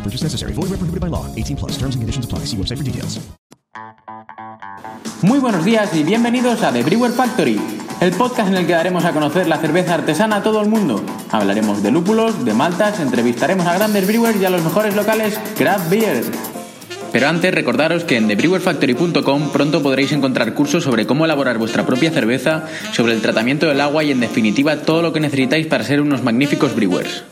No purchase necessary. Void where prohibited by law. 18 plus. Terms and conditions apply. See website for details. Muy buenos días y bienvenidos a The Brewer Factory, el podcast en el que daremos a conocer la cerveza artesana a todo el mundo. Hablaremos de lúpulos, de maltas, entrevistaremos a grandes brewers y a los mejores locales craft beer. Pero antes recordaros que en thebrewerfactory.com pronto podréis encontrar cursos sobre cómo elaborar vuestra propia cerveza, sobre el tratamiento del agua y en definitiva todo lo que necesitáis para ser unos magníficos brewers.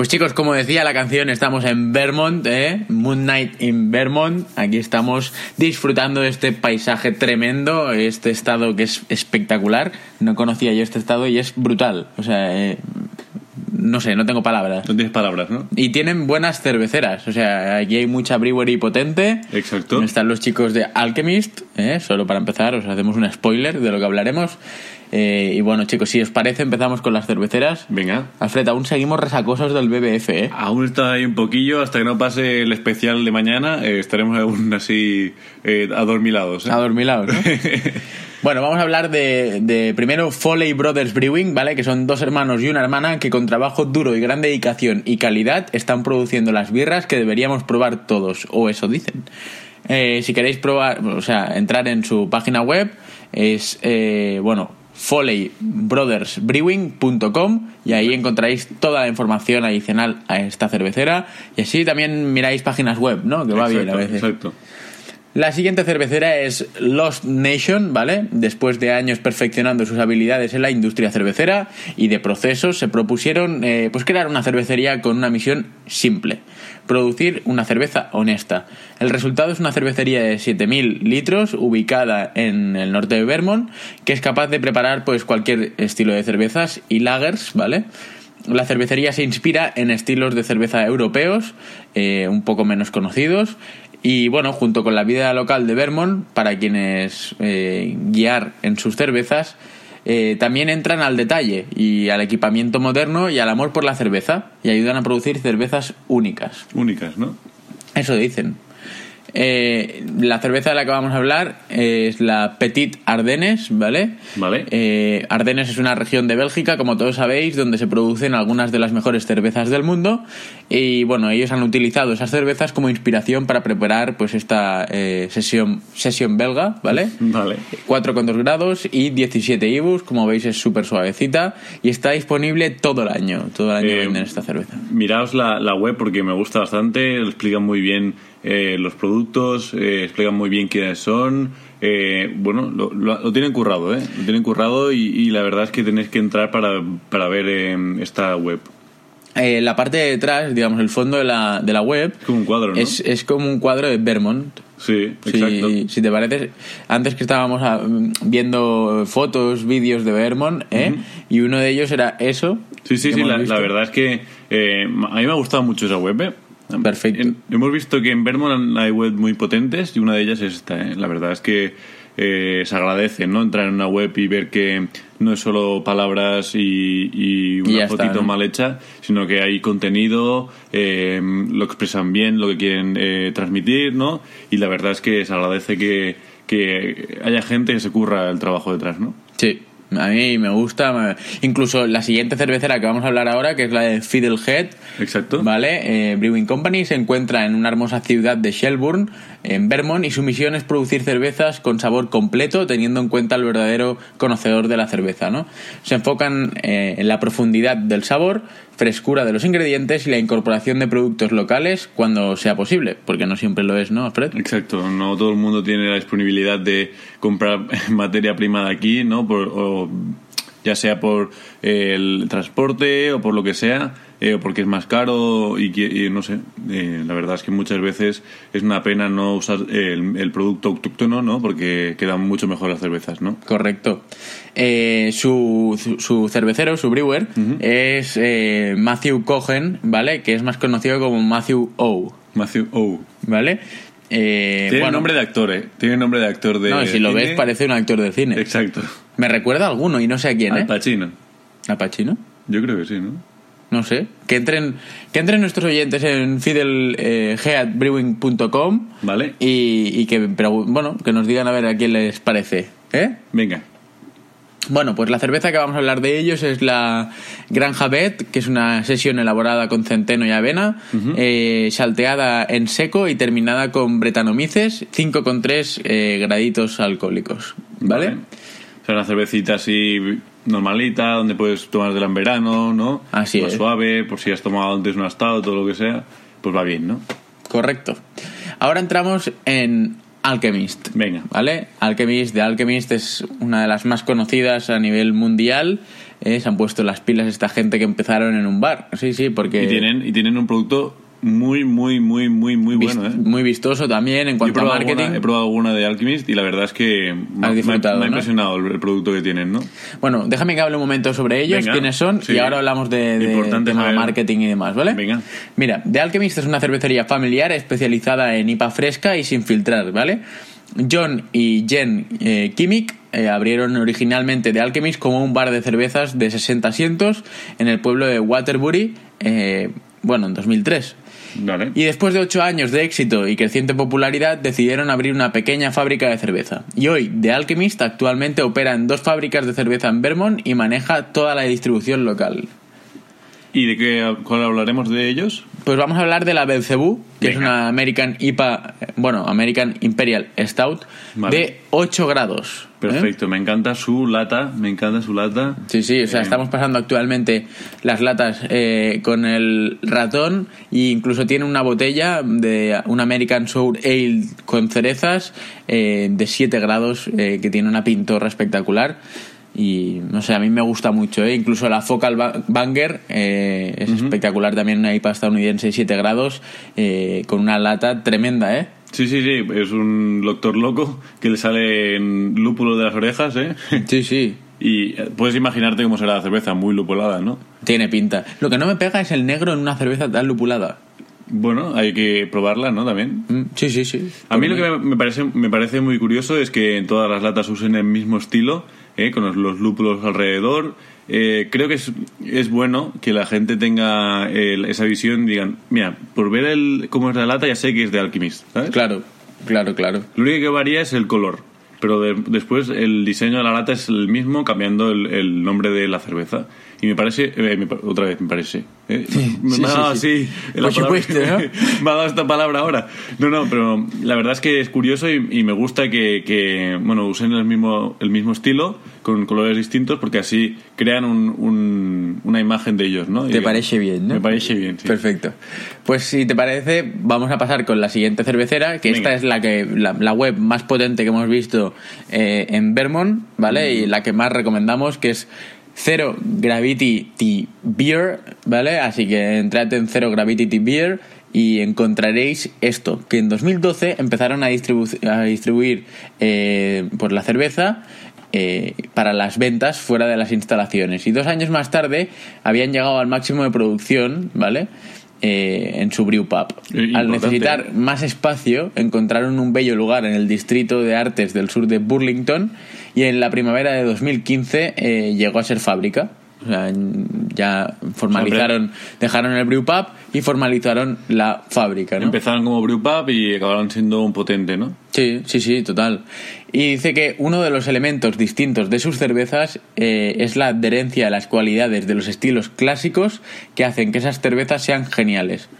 Pues chicos, como decía la canción, estamos en Vermont, ¿eh? Moon Night in Vermont. Aquí estamos disfrutando de este paisaje tremendo, este estado que es espectacular. No conocía yo este estado y es brutal. O sea, eh, no sé, no tengo palabras. No tienes palabras, ¿no? Y tienen buenas cerveceras, o sea, aquí hay mucha brewery potente. Exacto. Están los chicos de Alchemist, ¿eh? solo para empezar, os hacemos un spoiler de lo que hablaremos. Eh, y bueno, chicos, si os parece, empezamos con las cerveceras. Venga. Alfred, aún seguimos resacosos del BBF, ¿eh? Aún está ahí un poquillo, hasta que no pase el especial de mañana, eh, estaremos aún así eh, adormilados. ¿eh? Adormilados, ¿no? Bueno, vamos a hablar de, de primero Foley Brothers Brewing, ¿vale? Que son dos hermanos y una hermana que con trabajo duro y gran dedicación y calidad están produciendo las birras que deberíamos probar todos, o eso dicen. Eh, si queréis probar, o sea, entrar en su página web, es, eh, bueno, foleybrothersbrewing.com y ahí encontraréis toda la información adicional a esta cervecera y así también miráis páginas web, ¿no? Que va bien a veces. Exacto. La siguiente cervecera es Lost Nation, ¿vale? Después de años perfeccionando sus habilidades en la industria cervecera y de procesos, se propusieron eh, pues crear una cervecería con una misión simple: producir una cerveza honesta. El resultado es una cervecería de 7.000 litros ubicada en el norte de Vermont que es capaz de preparar pues cualquier estilo de cervezas y lagers, ¿vale? La cervecería se inspira en estilos de cerveza europeos, eh, un poco menos conocidos, y bueno, junto con la vida local de Vermont, para quienes eh, guiar en sus cervezas, eh, también entran al detalle y al equipamiento moderno y al amor por la cerveza, y ayudan a producir cervezas únicas. Únicas, ¿no? Eso dicen. Eh, la cerveza de la que vamos a hablar es la Petit Ardennes, ¿vale? Vale. Eh, Ardennes es una región de Bélgica, como todos sabéis, donde se producen algunas de las mejores cervezas del mundo. Y bueno, ellos han utilizado esas cervezas como inspiración para preparar pues esta eh, sesión, sesión belga, ¿vale? Vale. 4,2 grados y 17 IBUs, como veis es súper suavecita y está disponible todo el año. Todo el año Eh, venden esta cerveza. Miraos la, la web porque me gusta bastante, lo explican muy bien eh, los productos, eh, explican muy bien quiénes son. eh, bueno, lo, lo- lo tienen currado, ¿eh? Lo tienen currado y, y la verdad es que tenéis que entrar para, para ver eh, esta web. eh, la parte de detrás, digamos, el fondo de la, de la web, Es como un cuadro, ¿no? es, es como un cuadro de Vermont. Sí, Si, exacto. si te parece, antes que estábamos ah, viendo fotos, vídeos de Vermont, ¿eh? y uno de ellos era eso. Sí, sí, sí, la, verdad es que a mí me ha gustado mucho esa web. ¿eh? Perfecto. En- hemos visto que en Vermont hay web muy potentes y una de ellas es esta. ¿eh? La verdad es que eh, se agradece ¿no? entrar en una web y ver que no es solo palabras y, y Y una está, fotito ¿no? mal hecha, sino que hay contenido, eh, lo expresan bien, lo que quieren eh, transmitir, ¿no? Y la verdad es que se agradece que, que haya gente que se curra el trabajo detrás, ¿no? Sí, a mí me gusta. me- Incluso la siguiente cervecera que vamos a hablar ahora, que es la de Fiddlehead, Exacto. ¿vale? Eh, Brewing Company se encuentra en una hermosa ciudad de Shelburne, en Vermont, y su misión es producir cervezas con sabor completo, teniendo en cuenta el verdadero conocedor de la cerveza, ¿no? Se enfocan eh, en la profundidad del sabor, frescura de los ingredientes y la incorporación de productos locales cuando sea posible, porque no siempre lo es, ¿no, Alfred? Exacto, no todo el mundo tiene la disponibilidad de comprar materia prima de aquí, ¿no? Por, o ya sea por el transporte o por lo que sea, eh, porque es más caro y, y no sé. eh, la verdad es que muchas veces es una pena no usar el, el producto autóctono, ¿no? Porque quedan mucho mejor las cervezas, ¿no? Correcto. Eh, su, su, su cervecero, su brewer, es eh, Matthew Cohen, ¿vale? Que es más conocido como Matthew O, Matthew O. ¿vale? Eh, Tiene bueno, nombre de actor, ¿eh? Tiene nombre de actor de. No, si lo cine. ves parece un actor de cine. Exacto. Me recuerda a alguno y no sé a quién, ¿eh? Al Pacino. ¿Al Pacino? Yo creo que sí, ¿no? No sé. Que entren, que entren nuestros oyentes en fidelheadbrewing.com Vale. y, y que, pero, bueno, que nos digan a ver a quién les parece, ¿eh? Venga. Bueno, pues la cerveza que vamos a hablar de ellos es la Granja Bet, que es una sesión elaborada con centeno y avena, eh, salteada en seco y terminada con bretanomices, 5,3 eh, graditos alcohólicos. ¿Vale? O sea, una cervecita así normalita, donde puedes tomar en verano, ¿no? Así Más es. suave, por si has tomado antes un astado, todo lo que sea, pues va bien, ¿no? Correcto. Ahora entramos en Alchemist. Venga. ¿Vale? Alchemist, de Alchemist es una de las más conocidas a nivel mundial. Eh, se han puesto las pilas esta gente que empezaron en un bar. Sí, sí, porque. Y tienen, y tienen un producto muy, muy, muy, muy, muy bueno, ¿eh? Muy vistoso también en cuanto a marketing. alguna, he probado alguna de Alchemist y la verdad es que me, ha- me ha ¿no? impresionado el, el producto que tienen, ¿no? Bueno, déjame que hable un momento sobre ellos, Venga, quiénes son, sí. y ahora hablamos de, de Importante tema marketing y demás, ¿vale? Venga. Mira, The Alchemist es una cervecería familiar especializada en IPA fresca y sin filtrar, ¿vale? John y Jen eh, Kimmich eh, abrieron originalmente The Alchemist como un bar de cervezas de 60 asientos en el pueblo de Waterbury, eh, bueno, en 2003. Vale. Y después de ocho años de éxito y creciente popularidad, decidieron abrir una pequeña fábrica de cerveza. Y hoy, The Alchemist actualmente opera en dos fábricas de cerveza en Vermont y maneja toda la distribución local. ¿Y de qué cuál hablaremos de ellos? Pues vamos a hablar de la Belcebú, que es una American IPA, eh, bueno, American Imperial Stout, Vale. de 8 grados. ¿Eh? Perfecto, me encanta su lata, me encanta su lata. Sí, sí, o sea, Eh, estamos pasando actualmente las latas eh, con el ratón e incluso tiene una botella de un American Sour Ale con cerezas eh, de 7 grados eh, que tiene una pintorra espectacular y no sé, a mí me gusta mucho, ¿eh? incluso la Focal Ba- Banger eh, es espectacular también, una IPA estadounidense de 7 grados eh, con una lata tremenda, ¿eh? Sí, sí, sí, es un doctor loco que le sale en lúpulo de las orejas, ¿eh? Sí, sí. Y eh, puedes imaginarte cómo será la cerveza, muy lupulada, ¿no? Tiene pinta. Lo que no me pega es el negro en una cerveza tan lupulada. Bueno, hay que probarla, ¿no? También. Mm, Sí, sí, sí. A mí lo que me- me parece, me parece muy curioso es que en todas las latas usen el mismo estilo, ¿eh? con los, los lúpulos alrededor. Eh, creo que es, es bueno que la gente tenga el- esa visión y digan, mira, por ver el, cómo es la lata ya sé que es de Alchemist, ¿sabes? Claro, claro, claro. Lo único que varía es el color, pero de- después el diseño de la lata es el mismo cambiando el, el nombre de la cerveza. Y me parece, eh, me otra vez me parece. Me sí, ha dado sí, sí. así Por supuesto, ¿no? me ha dado esta palabra ahora. No, no, pero la verdad es que es curioso y, y me gusta que, que, bueno, usen el mismo, el mismo estilo con colores distintos porque así crean un, un- una imagen de ellos, ¿no? ¿Te Y- parece bien, no? Me parece bien, sí. Perfecto. Pues si te parece, vamos a pasar con la siguiente cervecera, que esta es la que la, la web más potente que hemos visto eh, en Vermont, ¿vale? Y la que más recomendamos, que es Zero Gravity Beer, ¿vale? Así que entrad en Zero Gravity Beer y encontraréis esto, que en 2012 empezaron a, distribu- a distribuir eh, pues la cerveza eh, para las ventas fuera de las instalaciones. Y dos años más tarde habían llegado al máximo de producción, ¿vale? Eh, en su brew pub. Eh, Al necesitar más espacio, encontraron un bello lugar en el distrito de artes del sur de Burlington y en la primavera de 2015 eh, llegó a ser fábrica. O sea, ya formalizaron, dejaron el brew pub y formalizaron la fábrica, ¿no? Empezaron como brewpub y acabaron siendo un potente, ¿no? Sí, sí, sí, total. Y dice que uno de los elementos distintos de sus cervezas eh, es la adherencia a las cualidades de los estilos clásicos que hacen que esas cervezas sean geniales.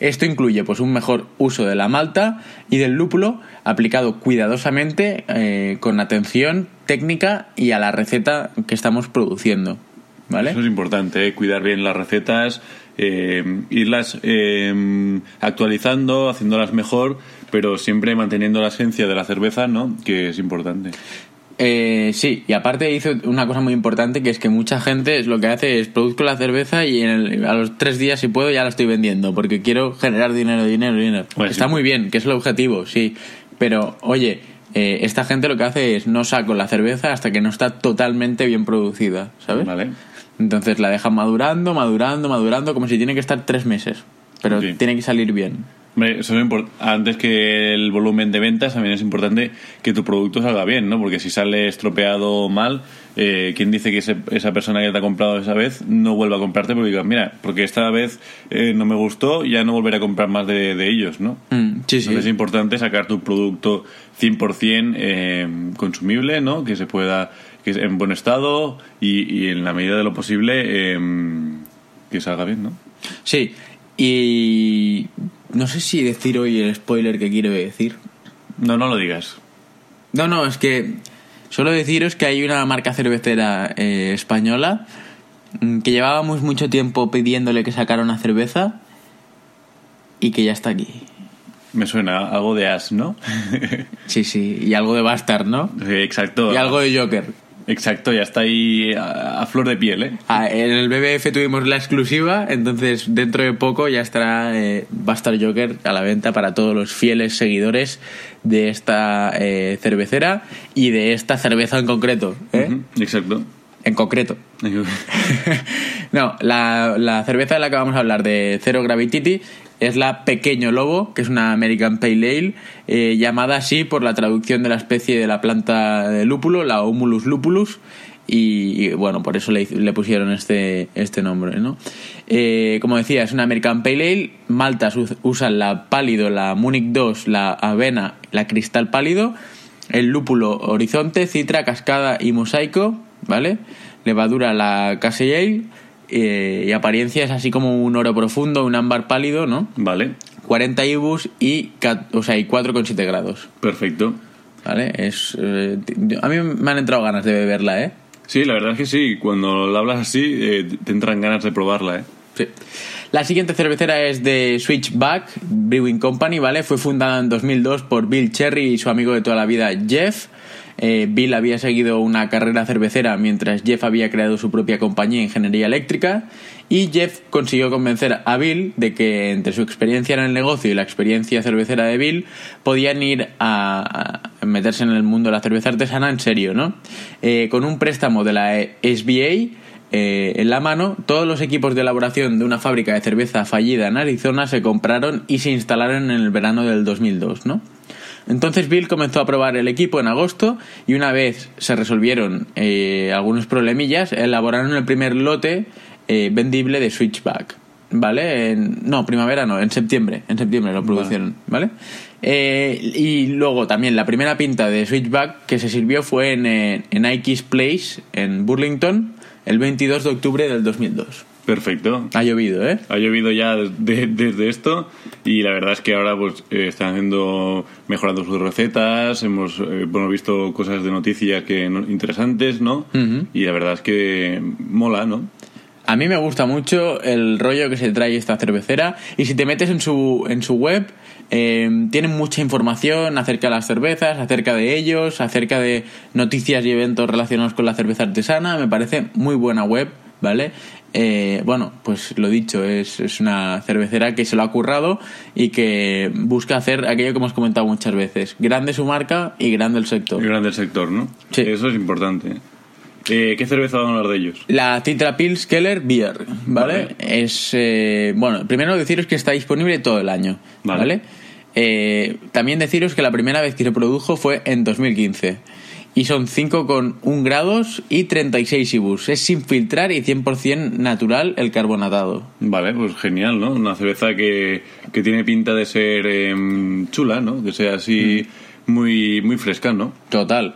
Esto incluye pues un mejor uso de la malta y del lúpulo aplicado cuidadosamente eh, con atención técnica y a la receta que estamos produciendo. ¿Vale? Eso es importante, ¿eh? cuidar bien las recetas, eh, irlas eh, actualizando, haciéndolas mejor, pero siempre manteniendo la esencia de la cerveza, ¿no? Que es importante. Eh, sí, y aparte hizo una cosa muy importante que es que mucha gente es lo que hace es produzco la cerveza y en el- a los tres días si puedo ya la estoy vendiendo porque quiero generar dinero, dinero, dinero. Pues Está sí. muy bien, que es el objetivo, sí, pero oye, eh, esta gente lo que hace es no saco la cerveza hasta que no está totalmente bien producida, ¿sabes? Vale. Entonces la dejan madurando, madurando, madurando como si tiene que estar tres meses, pero Sí. tiene que salir bien. Hombre, eso es antes que el volumen de ventas, también es importante que tu producto salga bien, ¿no? Porque si sale estropeado mal, eh, ¿quién dice que ese- esa persona que te ha comprado esa vez no vuelva a comprarte? Porque diga, mira, porque esta vez eh, no me gustó, ya no volveré a comprar más de, de ellos, ¿no? Mm, sí, sí. Entonces es importante sacar tu producto 100% eh, consumible, ¿no? Que se pueda, que es en buen estado y, y en la medida de lo posible eh, que salga bien, ¿no? Sí, y no sé si decir hoy el spoiler que quiero decir. No, no lo digas. No, no, es que solo deciros que hay una marca cervecera eh, española mm, que llevábamos mucho tiempo pidiéndole que sacara una cerveza y que ya está aquí. Me suena algo de As, ¿no? Sí, sí, y algo de Bastard, ¿no? Sí, exacto. Y algo de Joker. Exacto, ya está ahí a, a flor de piel, ¿eh? Ah, en el BBF tuvimos la exclusiva, entonces dentro de poco ya estará eh, Bastard Joker a la venta para todos los fieles seguidores de esta eh, cervecera y de esta cerveza en concreto. ¿eh? Exacto. En concreto. no, la, la cerveza de la que vamos a hablar de Zero Gravity es la Pequeño Lobo, que es una American Pale Ale, eh, llamada así por la traducción de la especie de la planta de lúpulo, la Humulus lupulus, y, bueno, por eso le, pusieron este, este nombre, ¿no? Eh, como decía, es una American Pale Ale, maltas us- usan la pálido, la Munich 2, la avena, la cristal pálido, el lúpulo horizonte, citra, cascada y mosaico, ¿vale? Levadura la Casey Ale eh, y apariencia es así como un oro profundo, un ámbar pálido, ¿no? Vale, 40 IBUs y, o sea, y 4,7 grados, perfecto. ¿vale? Es, eh, a mí me han entrado ganas de beberla, ¿eh? Sí, la verdad es que sí. Cuando la hablas así, eh, te entran ganas de probarla, ¿eh? Sí. La siguiente cervecera es de Switchback Brewing Company, ¿vale? Fue fundada en 2002 por Bill Cherry y su amigo de toda la vida, Jeff. Eh, Bill había seguido una carrera cervecera mientras Jeff había creado su propia compañía de ingeniería eléctrica y Jeff consiguió convencer a Bill de que entre su experiencia en el negocio y la experiencia cervecera de Bill podían ir a, meterse en el mundo de la cerveza artesana en serio, ¿no? Eh, con un préstamo de la SBA eh, en la mano, todos los equipos de elaboración de una fábrica de cerveza fallida en Arizona se compraron y se instalaron en el verano del 2002, ¿no? Entonces Bill comenzó a probar el equipo en agosto y una vez se resolvieron eh, algunos problemillas, elaboraron el primer lote eh, vendible de Switchback, ¿vale? En- no, primavera no, en septiembre, en septiembre lo produjeron, ¿vale? Eh, y luego también la primera pinta de Switchback que se sirvió fue en, eh, en Ike's Place, en Burlington, el 22 de octubre del 2002. Perfecto. Ha llovido, ¿eh? Ha llovido ya de- desde esto y la verdad es que ahora pues eh, están haciendo mejorando sus recetas, hemos eh, bueno, visto cosas de noticias que no- interesantes, ¿no? Y la verdad es que mola, ¿no? A mí me gusta mucho el rollo que se trae esta cervecera y si te metes en su, en su web, eh, tienen mucha información acerca de las cervezas, acerca de ellos, acerca de noticias y eventos relacionados con la cerveza artesana. Me parece muy buena web, ¿vale? Eh, bueno, pues lo dicho, es, es una cervecera que se lo ha currado y que busca hacer aquello que hemos comentado muchas veces. Grande su marca y grande el sector. El grande sector, ¿no? Sí. Eso es importante. Eh, ¿Qué cerveza van a hablar de ellos? La Citra Pils Keller Beer, ¿vale? Vale. Es, eh, bueno, primero deciros que está disponible todo el año, Vale. ¿vale? Eh, también deciros que la primera vez que se produjo fue en 2015 y son 5,1 grados y 36 IBUs. Es sin filtrar y 100% natural el carbonatado. Vale, pues genial, ¿no? Una cerveza que, que tiene pinta de ser em, chula, ¿no? Que sea así muy, muy fresca, ¿no? Total.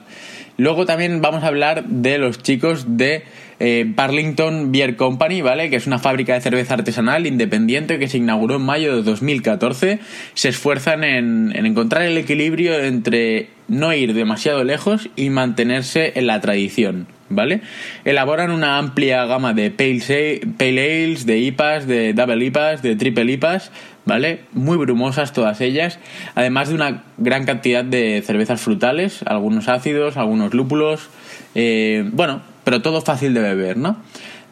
Luego también vamos a hablar de los chicos de eh, Burlington Beer Company, ¿vale? Que es una fábrica de cerveza artesanal independiente que se inauguró en mayo de 2014. Se esfuerzan en, en encontrar el equilibrio entre no ir demasiado lejos y mantenerse en la tradición, ¿vale? Elaboran una amplia gama de pale, pale ales, de IPAs, de double IPAs, de triple IPAs, ¿vale? Muy brumosas todas ellas, además de una gran cantidad de cervezas frutales, algunos ácidos, algunos lúpulos, eh, bueno, pero todo fácil de beber, ¿no?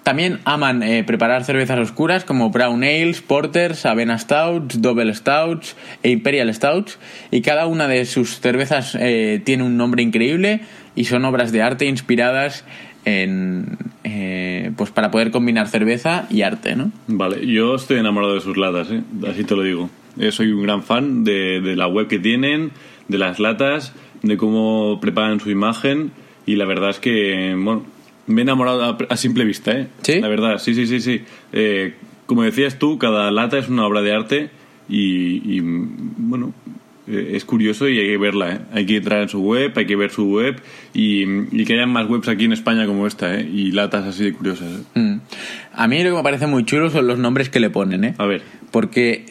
También aman eh, preparar cervezas oscuras como brown ales, porters, avena stouts, double stouts e imperial stouts y cada una de sus cervezas eh, tiene un nombre increíble y son obras de arte inspiradas en eh, pues para poder combinar cerveza y arte, ¿no? Vale, yo estoy enamorado de sus latas, ¿eh? Así te lo digo. Eh, soy un gran fan de, de la web que tienen, de las latas, de cómo preparan su imagen y la verdad es que, bueno, me he enamorado a, a simple vista, ¿eh? ¿Sí? La verdad, sí, sí, sí, sí. Eh, como decías tú, cada lata es una obra de arte y, y, bueno, es curioso y hay que verla, ¿eh? Hay que entrar en su web, hay que ver su web y, y que hayan más webs aquí en España como esta, ¿eh? Y latas así de curiosas, ¿eh? Mm. A mí lo que me parece muy chulo son los nombres que le ponen, ¿eh? A ver. Porque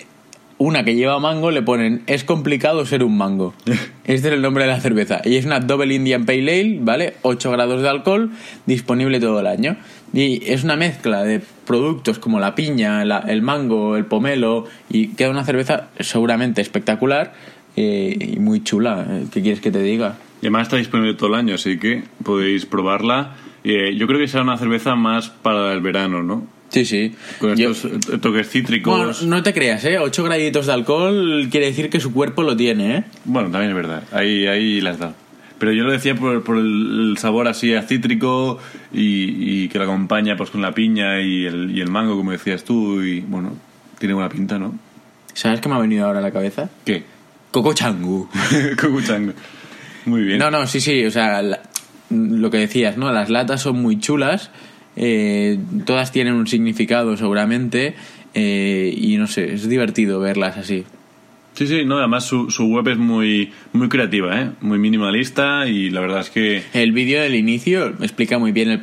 una que lleva mango le ponen es complicado ser un mango. Este es el nombre de la cerveza. Y es una Double Indian Pale Ale, ¿vale? 8 grados de alcohol, disponible todo el año. Y es una mezcla de productos como la piña, la- el mango, el pomelo, y queda una cerveza seguramente espectacular eh, y muy chula. ¿Qué quieres que te diga? Y además está disponible todo el año, así que podéis probarla. Eh, yo creo que será una cerveza más para el verano, ¿no? Sí, sí. Con Yo- estos eh, toques cítricos. Bueno, no te creas, ¿eh? 8 graditos de alcohol quiere decir que su cuerpo lo tiene, ¿eh? Bueno, también es verdad. Ahí, ahí las da. Pero yo lo decía por, por el, el sabor así a cítrico y, y que lo acompaña pues con la piña y el, y el mango, como decías tú. Y bueno, tiene buena pinta, ¿no? ¿Sabes qué me ha venido ahora a la cabeza? ¿Qué? Coco Changu. Cocuchango. Muy bien. No, no, sí, sí, o sea, la- lo que decías, ¿no? Las latas son muy chulas, eh, todas tienen un significado seguramente, eh, y no sé, es divertido verlas así. Sí, sí, no, además su, su web es muy, muy creativa, ¿eh? Muy minimalista y la verdad es que... El vídeo del inicio explica muy bien el,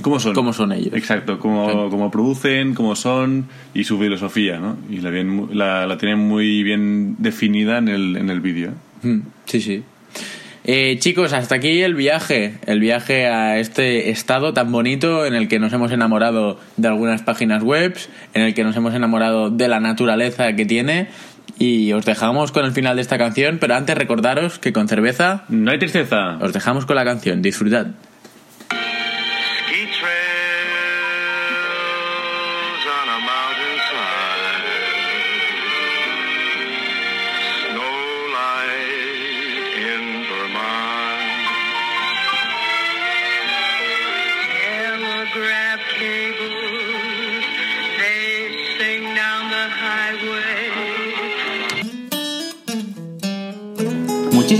¿Cómo son? cómo son ellos. Exacto, cómo, cómo producen, cómo son y su filosofía, ¿no? Y la, bien, la, la tienen muy bien definida en el, en el vídeo. Mm, Sí, sí. Eh, chicos, hasta aquí el viaje, el viaje a este estado tan bonito en el que nos hemos enamorado de algunas páginas web, en el que nos hemos enamorado de la naturaleza que tiene y os dejamos con el final de esta canción, pero antes recordaros que con cerveza No hay tristeza. os dejamos con la canción, disfrutad.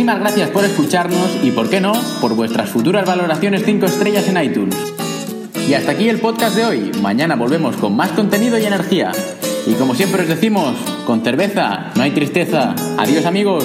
Muchísimas gracias por escucharnos y, por qué no, por vuestras futuras valoraciones 5 estrellas en iTunes. Y hasta aquí el podcast de hoy. Mañana volvemos con más contenido y energía. Y como siempre os decimos, con cerveza no hay tristeza. Adiós amigos.